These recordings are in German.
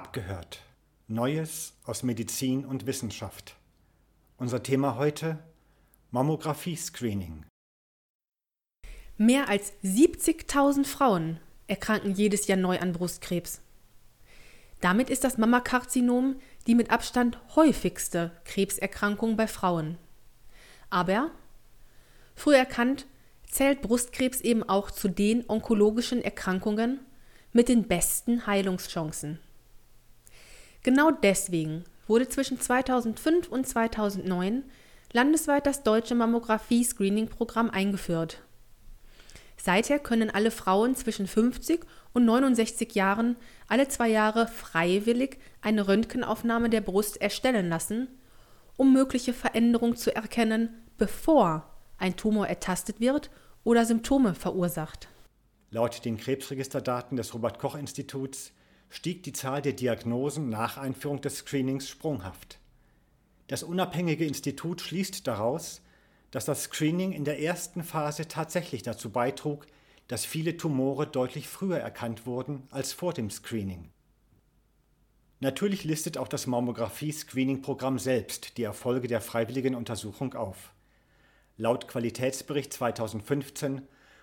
Abgehört. Neues aus Medizin und Wissenschaft. Unser Thema heute Mammographie-Screening. Mehr als 70.000 Frauen erkranken jedes Jahr neu an Brustkrebs. Damit ist das Mammakarzinom die mit Abstand häufigste Krebserkrankung bei Frauen. Aber, früh erkannt, zählt Brustkrebs eben auch zu den onkologischen Erkrankungen mit den besten Heilungschancen. Genau deswegen wurde zwischen 2005 und 2009 landesweit das deutsche Mammographie-Screening-Programm eingeführt. Seither können alle Frauen zwischen 50 und 69 Jahren alle zwei Jahre freiwillig eine Röntgenaufnahme der Brust erstellen lassen, um mögliche Veränderungen zu erkennen, bevor ein Tumor ertastet wird oder Symptome verursacht. Laut den Krebsregisterdaten des Robert Koch Instituts stieg die Zahl der Diagnosen nach Einführung des Screenings sprunghaft. Das unabhängige Institut schließt daraus, dass das Screening in der ersten Phase tatsächlich dazu beitrug, dass viele Tumore deutlich früher erkannt wurden als vor dem Screening. Natürlich listet auch das Mammographie-Screening-Programm selbst die Erfolge der freiwilligen Untersuchung auf. Laut Qualitätsbericht 2015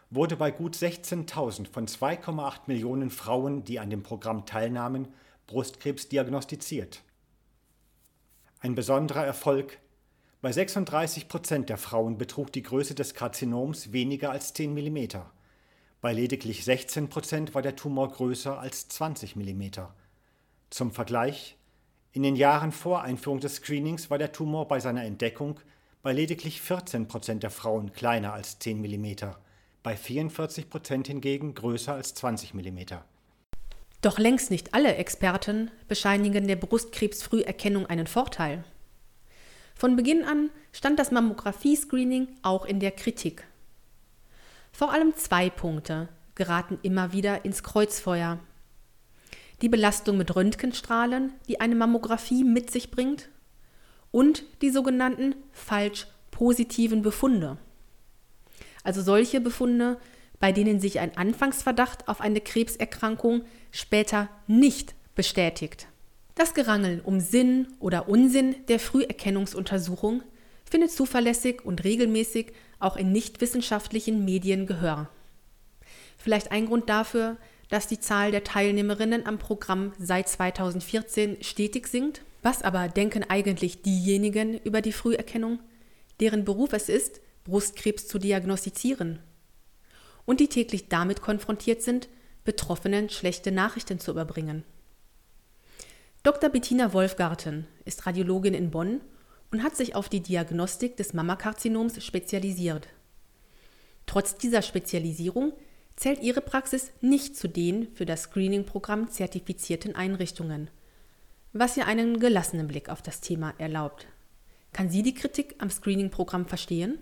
wurde bei gut 16.000 von 2,8 Millionen Frauen, die an dem Programm teilnahmen, Brustkrebs diagnostiziert. Ein besonderer Erfolg. Bei 36 Prozent der Frauen betrug die Größe des Karzinoms weniger als 10 mm. Bei lediglich 16 Prozent war der Tumor größer als 20 mm. Zum Vergleich, in den Jahren vor Einführung des Screenings war der Tumor bei seiner Entdeckung bei lediglich 14 Prozent der Frauen kleiner als 10 mm bei 44 Prozent hingegen größer als 20 mm. Doch längst nicht alle Experten bescheinigen der Brustkrebsfrüherkennung einen Vorteil. Von Beginn an stand das Mammographie-Screening auch in der Kritik. Vor allem zwei Punkte geraten immer wieder ins Kreuzfeuer. Die Belastung mit Röntgenstrahlen, die eine Mammographie mit sich bringt, und die sogenannten falsch positiven Befunde also solche Befunde, bei denen sich ein Anfangsverdacht auf eine Krebserkrankung später nicht bestätigt. Das Gerangel um Sinn oder Unsinn der Früherkennungsuntersuchung findet zuverlässig und regelmäßig auch in nichtwissenschaftlichen Medien Gehör. Vielleicht ein Grund dafür, dass die Zahl der Teilnehmerinnen am Programm seit 2014 stetig sinkt. Was aber denken eigentlich diejenigen über die Früherkennung, deren Beruf es ist, Brustkrebs zu diagnostizieren und die täglich damit konfrontiert sind, Betroffenen schlechte Nachrichten zu überbringen. Dr. Bettina Wolfgarten ist Radiologin in Bonn und hat sich auf die Diagnostik des Mammakarzinoms spezialisiert. Trotz dieser Spezialisierung zählt ihre Praxis nicht zu den für das Screening-Programm zertifizierten Einrichtungen, was ihr einen gelassenen Blick auf das Thema erlaubt. Kann sie die Kritik am Screening-Programm verstehen?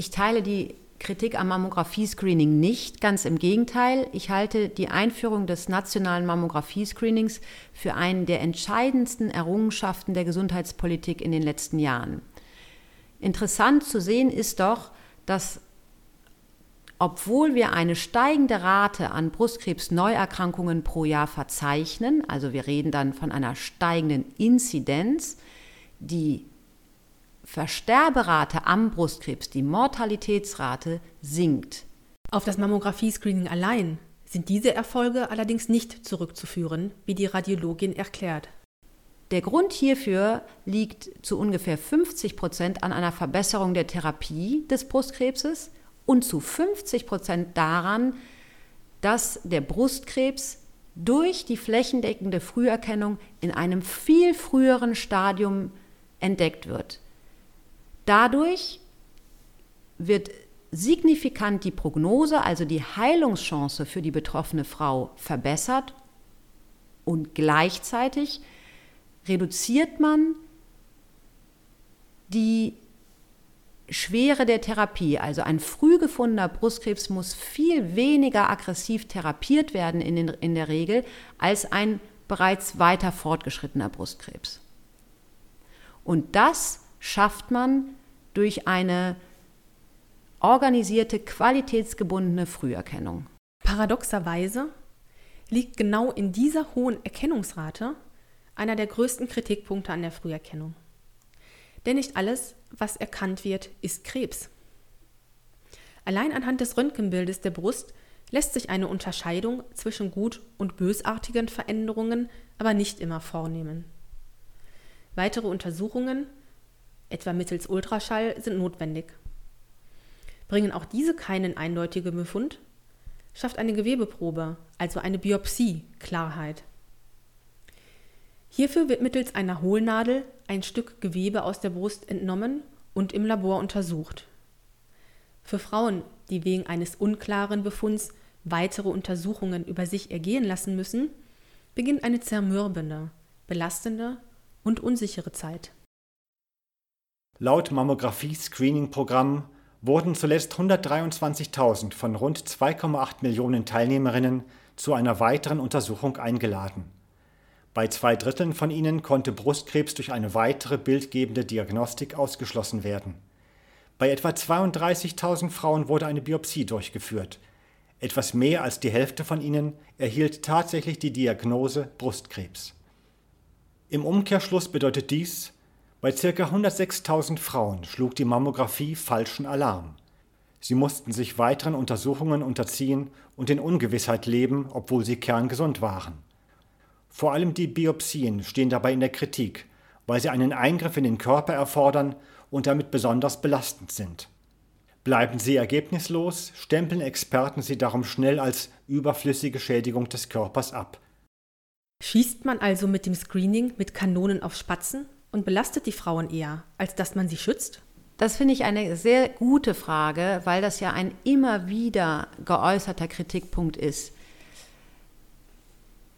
Ich teile die Kritik am Mammographie-Screening nicht, ganz im Gegenteil. Ich halte die Einführung des nationalen Mammographie-Screenings für einen der entscheidendsten Errungenschaften der Gesundheitspolitik in den letzten Jahren. Interessant zu sehen ist doch, dass obwohl wir eine steigende Rate an Brustkrebsneuerkrankungen pro Jahr verzeichnen, also wir reden dann von einer steigenden Inzidenz, die Versterberate am Brustkrebs, die Mortalitätsrate sinkt. Auf das Mammographie-Screening allein sind diese Erfolge allerdings nicht zurückzuführen, wie die Radiologin erklärt. Der Grund hierfür liegt zu ungefähr 50 Prozent an einer Verbesserung der Therapie des Brustkrebses und zu 50 Prozent daran, dass der Brustkrebs durch die flächendeckende Früherkennung in einem viel früheren Stadium entdeckt wird. Dadurch wird signifikant die Prognose, also die Heilungschance für die betroffene Frau verbessert und gleichzeitig reduziert man die Schwere der Therapie. Also ein früh gefundener Brustkrebs muss viel weniger aggressiv therapiert werden in, den, in der Regel als ein bereits weiter fortgeschrittener Brustkrebs. Und das schafft man durch eine organisierte, qualitätsgebundene Früherkennung. Paradoxerweise liegt genau in dieser hohen Erkennungsrate einer der größten Kritikpunkte an der Früherkennung. Denn nicht alles, was erkannt wird, ist Krebs. Allein anhand des Röntgenbildes der Brust lässt sich eine Unterscheidung zwischen gut und bösartigen Veränderungen aber nicht immer vornehmen. Weitere Untersuchungen, etwa mittels Ultraschall, sind notwendig. Bringen auch diese keinen eindeutigen Befund, schafft eine Gewebeprobe, also eine Biopsie, Klarheit. Hierfür wird mittels einer Hohlnadel ein Stück Gewebe aus der Brust entnommen und im Labor untersucht. Für Frauen, die wegen eines unklaren Befunds weitere Untersuchungen über sich ergehen lassen müssen, beginnt eine zermürbende, belastende und unsichere Zeit. Laut Mammographie-Screening-Programm wurden zuletzt 123.000 von rund 2,8 Millionen Teilnehmerinnen zu einer weiteren Untersuchung eingeladen. Bei zwei Dritteln von ihnen konnte Brustkrebs durch eine weitere bildgebende Diagnostik ausgeschlossen werden. Bei etwa 32.000 Frauen wurde eine Biopsie durchgeführt. Etwas mehr als die Hälfte von ihnen erhielt tatsächlich die Diagnose Brustkrebs. Im Umkehrschluss bedeutet dies, bei ca. 106.000 Frauen schlug die Mammographie falschen Alarm. Sie mussten sich weiteren Untersuchungen unterziehen und in Ungewissheit leben, obwohl sie kerngesund waren. Vor allem die Biopsien stehen dabei in der Kritik, weil sie einen Eingriff in den Körper erfordern und damit besonders belastend sind. Bleiben sie ergebnislos, stempeln Experten sie darum schnell als überflüssige Schädigung des Körpers ab. Schießt man also mit dem Screening mit Kanonen auf Spatzen und belastet die Frauen eher, als dass man sie schützt? Das finde ich eine sehr gute Frage, weil das ja ein immer wieder geäußerter Kritikpunkt ist.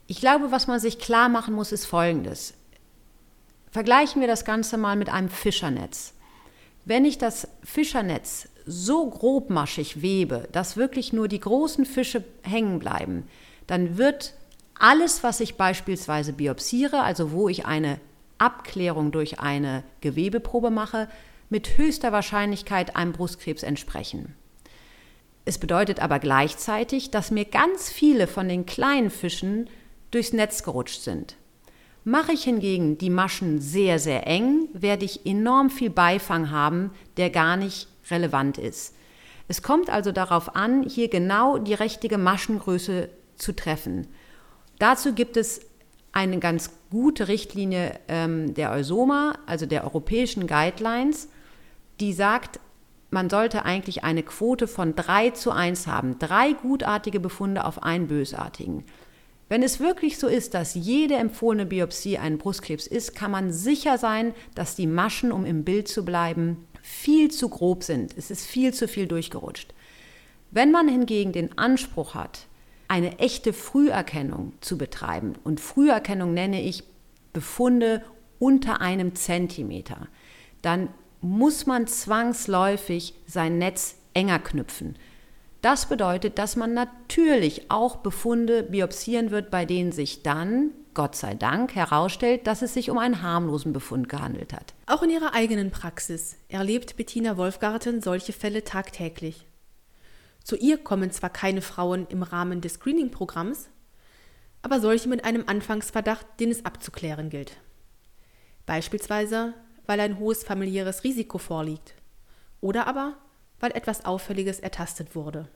Ich glaube, was man sich klar machen muss, ist Folgendes. Vergleichen wir das Ganze mal mit einem Fischernetz. Wenn ich das Fischernetz so grobmaschig webe, dass wirklich nur die großen Fische hängen bleiben, dann wird alles, was ich beispielsweise biopsiere, also wo ich eine Abklärung durch eine Gewebeprobe mache, mit höchster Wahrscheinlichkeit einem Brustkrebs entsprechen. Es bedeutet aber gleichzeitig, dass mir ganz viele von den kleinen Fischen durchs Netz gerutscht sind. Mache ich hingegen die Maschen sehr, sehr eng, werde ich enorm viel Beifang haben, der gar nicht relevant ist. Es kommt also darauf an, hier genau die richtige Maschengröße zu treffen. Dazu gibt es eine ganz gute Richtlinie ähm, der Eusoma, also der europäischen Guidelines, die sagt, man sollte eigentlich eine Quote von 3 zu 1 haben. Drei gutartige Befunde auf einen bösartigen. Wenn es wirklich so ist, dass jede empfohlene Biopsie ein Brustkrebs ist, kann man sicher sein, dass die Maschen, um im Bild zu bleiben, viel zu grob sind. Es ist viel zu viel durchgerutscht. Wenn man hingegen den Anspruch hat, eine echte Früherkennung zu betreiben, und Früherkennung nenne ich Befunde unter einem Zentimeter, dann muss man zwangsläufig sein Netz enger knüpfen. Das bedeutet, dass man natürlich auch Befunde biopsieren wird, bei denen sich dann, Gott sei Dank, herausstellt, dass es sich um einen harmlosen Befund gehandelt hat. Auch in ihrer eigenen Praxis erlebt Bettina Wolfgarten solche Fälle tagtäglich. Zu ihr kommen zwar keine Frauen im Rahmen des Screening-Programms, aber solche mit einem Anfangsverdacht, den es abzuklären gilt. Beispielsweise, weil ein hohes familiäres Risiko vorliegt oder aber weil etwas Auffälliges ertastet wurde.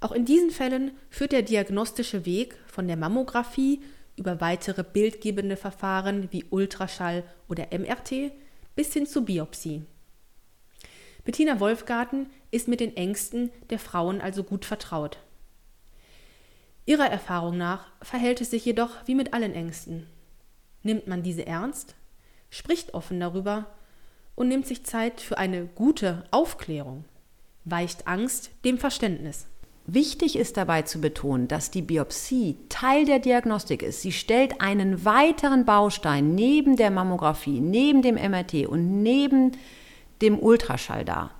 Auch in diesen Fällen führt der diagnostische Weg von der Mammographie über weitere bildgebende Verfahren wie Ultraschall oder MRT bis hin zur Biopsie. Bettina Wolfgarten ist mit den Ängsten der Frauen also gut vertraut. Ihrer Erfahrung nach verhält es sich jedoch wie mit allen Ängsten. Nimmt man diese ernst, spricht offen darüber und nimmt sich Zeit für eine gute Aufklärung, weicht Angst dem Verständnis. Wichtig ist dabei zu betonen, dass die Biopsie Teil der Diagnostik ist. Sie stellt einen weiteren Baustein neben der Mammographie, neben dem MRT und neben dem Ultraschall dar.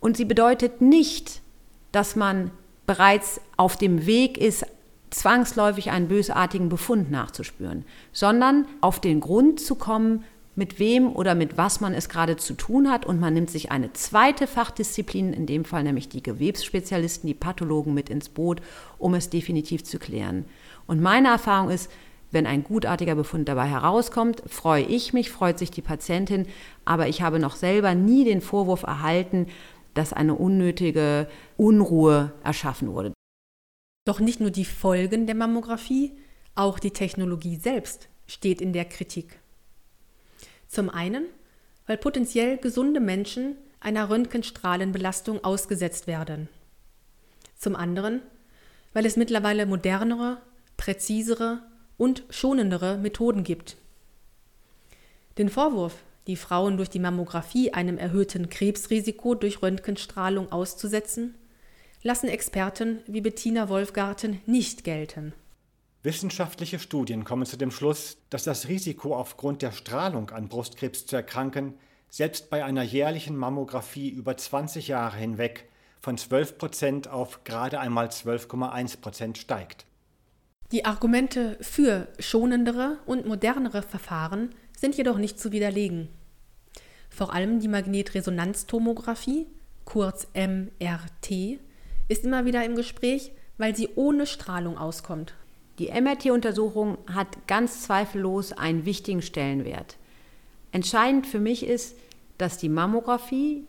Und sie bedeutet nicht, dass man bereits auf dem Weg ist, zwangsläufig einen bösartigen Befund nachzuspüren, sondern auf den Grund zu kommen, mit wem oder mit was man es gerade zu tun hat und man nimmt sich eine zweite Fachdisziplin, in dem Fall nämlich die Gewebsspezialisten, die Pathologen mit ins Boot, um es definitiv zu klären. Und meine Erfahrung ist, wenn ein gutartiger Befund dabei herauskommt, freue ich mich, freut sich die Patientin, aber ich habe noch selber nie den Vorwurf erhalten, dass eine unnötige Unruhe erschaffen wurde. Doch nicht nur die Folgen der Mammographie, auch die Technologie selbst steht in der Kritik. Zum einen, weil potenziell gesunde Menschen einer Röntgenstrahlenbelastung ausgesetzt werden. Zum anderen, weil es mittlerweile modernere, präzisere und schonendere Methoden gibt. Den Vorwurf, die Frauen durch die Mammographie einem erhöhten Krebsrisiko durch Röntgenstrahlung auszusetzen, lassen Experten wie Bettina Wolfgarten nicht gelten. Wissenschaftliche Studien kommen zu dem Schluss, dass das Risiko aufgrund der Strahlung an Brustkrebs zu erkranken selbst bei einer jährlichen Mammographie über 20 Jahre hinweg von 12 Prozent auf gerade einmal 12,1 Prozent steigt. Die Argumente für schonendere und modernere Verfahren sind jedoch nicht zu widerlegen. Vor allem die Magnetresonanztomographie, kurz MRT, ist immer wieder im Gespräch, weil sie ohne Strahlung auskommt. Die MRT-Untersuchung hat ganz zweifellos einen wichtigen Stellenwert. Entscheidend für mich ist, dass die Mammographie,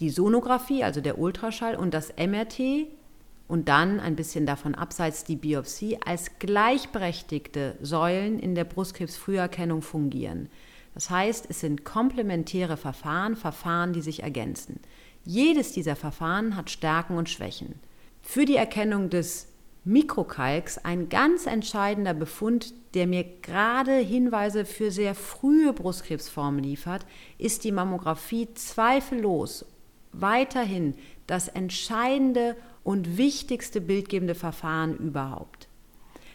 die Sonographie, also der Ultraschall und das MRT und dann ein bisschen davon abseits die Biopsie als gleichberechtigte Säulen in der Brustkrebsfrüherkennung fungieren. Das heißt, es sind komplementäre Verfahren, Verfahren, die sich ergänzen. Jedes dieser Verfahren hat Stärken und Schwächen. Für die Erkennung des Mikrokalks ein ganz entscheidender Befund, der mir gerade Hinweise für sehr frühe Brustkrebsformen liefert, ist die Mammographie zweifellos weiterhin das entscheidende und wichtigste bildgebende Verfahren überhaupt.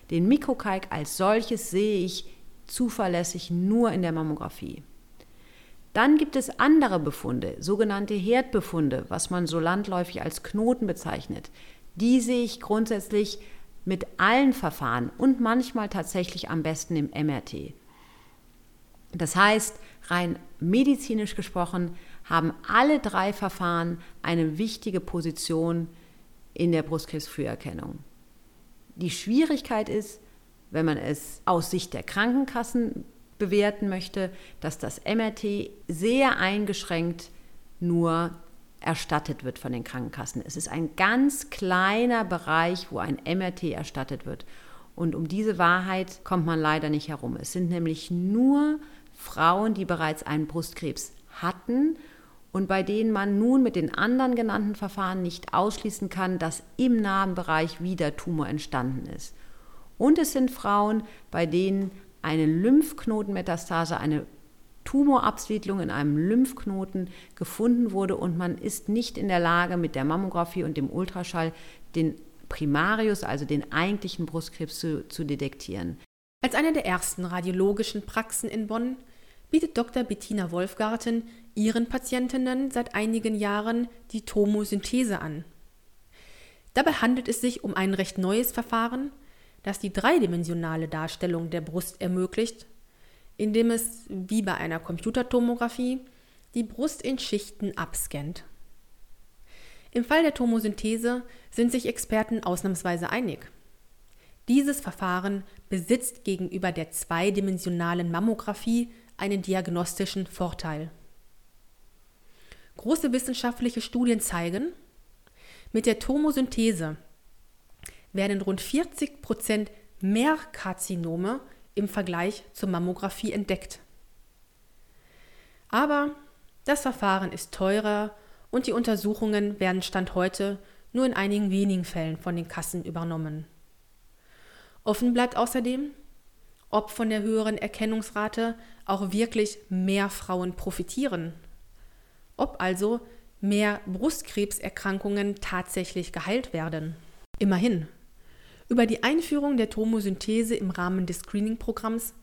Den Mikrokalk als solches sehe ich zuverlässig nur in der Mammographie. Dann gibt es andere Befunde, sogenannte Herdbefunde, was man so landläufig als Knoten bezeichnet, die sehe ich grundsätzlich mit allen Verfahren und manchmal tatsächlich am besten im MRT. Das heißt, rein medizinisch gesprochen haben alle drei Verfahren eine wichtige Position in der Brustkrebsfrüherkennung. Die Schwierigkeit ist, wenn man es aus Sicht der Krankenkassen bewerten möchte, dass das MRT sehr eingeschränkt nur erstattet wird von den Krankenkassen. Es ist ein ganz kleiner Bereich, wo ein MRT erstattet wird. Und um diese Wahrheit kommt man leider nicht herum. Es sind nämlich nur Frauen, die bereits einen Brustkrebs hatten und bei denen man nun mit den anderen genannten Verfahren nicht ausschließen kann, dass im Narbenbereich wieder Tumor entstanden ist. Und es sind Frauen, bei denen eine Lymphknotenmetastase, eine Tumorabsiedlung in einem Lymphknoten gefunden wurde und man ist nicht in der Lage, mit der Mammographie und dem Ultraschall den Primarius, also den eigentlichen Brustkrebs, zu, zu detektieren. Als eine der ersten radiologischen Praxen in Bonn bietet Dr. Bettina Wolfgarten ihren Patientinnen seit einigen Jahren die Tomosynthese an. Dabei handelt es sich um ein recht neues Verfahren, das die dreidimensionale Darstellung der Brust ermöglicht indem es, wie bei einer Computertomographie, die Brust in Schichten abscannt. Im Fall der Tomosynthese sind sich Experten ausnahmsweise einig. Dieses Verfahren besitzt gegenüber der zweidimensionalen Mammographie einen diagnostischen Vorteil. Große wissenschaftliche Studien zeigen, mit der Tomosynthese werden rund 40 Prozent mehr Karzinome im Vergleich zur Mammographie entdeckt. Aber das Verfahren ist teurer und die Untersuchungen werden Stand heute nur in einigen wenigen Fällen von den Kassen übernommen. Offen bleibt außerdem, ob von der höheren Erkennungsrate auch wirklich mehr Frauen profitieren, ob also mehr Brustkrebserkrankungen tatsächlich geheilt werden. Immerhin, über die Einführung der Tomosynthese im Rahmen des Screening-Programms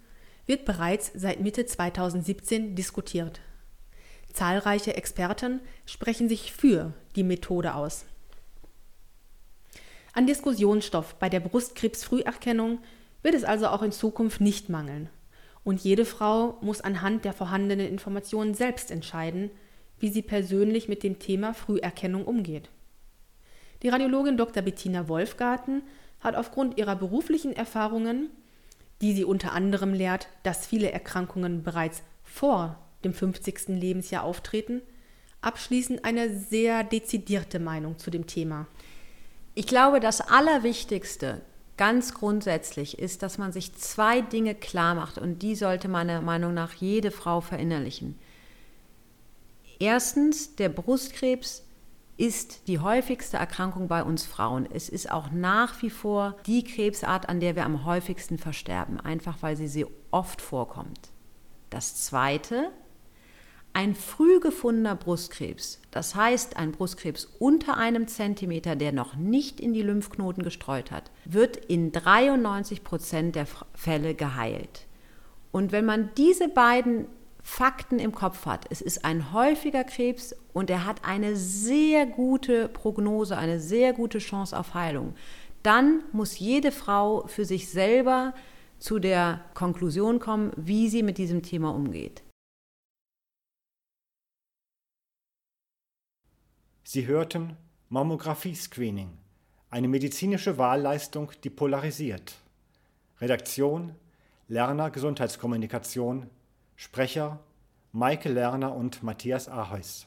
wird bereits seit Mitte 2017 diskutiert. Zahlreiche Experten sprechen sich für die Methode aus. An Diskussionsstoff bei der Brustkrebsfrüherkennung wird es also auch in Zukunft nicht mangeln. Und jede Frau muss anhand der vorhandenen Informationen selbst entscheiden, wie sie persönlich mit dem Thema Früherkennung umgeht. Die Radiologin Dr. Bettina Wolfgarten hat aufgrund ihrer beruflichen Erfahrungen, die sie unter anderem lehrt, dass viele Erkrankungen bereits vor dem 50. Lebensjahr auftreten, abschließend eine sehr dezidierte Meinung zu dem Thema. Ich glaube, das Allerwichtigste ganz grundsätzlich ist, dass man sich zwei Dinge klar macht und die sollte meiner Meinung nach jede Frau verinnerlichen. Erstens, der Brustkrebs ist die häufigste Erkrankung bei uns Frauen. Es ist auch nach wie vor die Krebsart, an der wir am häufigsten versterben, einfach weil sie so oft vorkommt. Das Zweite, ein früh gefundener Brustkrebs, das heißt ein Brustkrebs unter einem Zentimeter, der noch nicht in die Lymphknoten gestreut hat, wird in 93 Prozent der Fälle geheilt. Und wenn man diese beiden Fakten im Kopf hat, es ist ein häufiger Krebs und er hat eine sehr gute Prognose, eine sehr gute Chance auf Heilung, dann muss jede Frau für sich selber zu der Konklusion kommen, wie sie mit diesem Thema umgeht. Sie hörten Mammographie-Screening, eine medizinische Wahlleistung, die polarisiert. Redaktion Lerner Gesundheitskommunikation, Sprecher Maike Lerner und Matthias Aheus.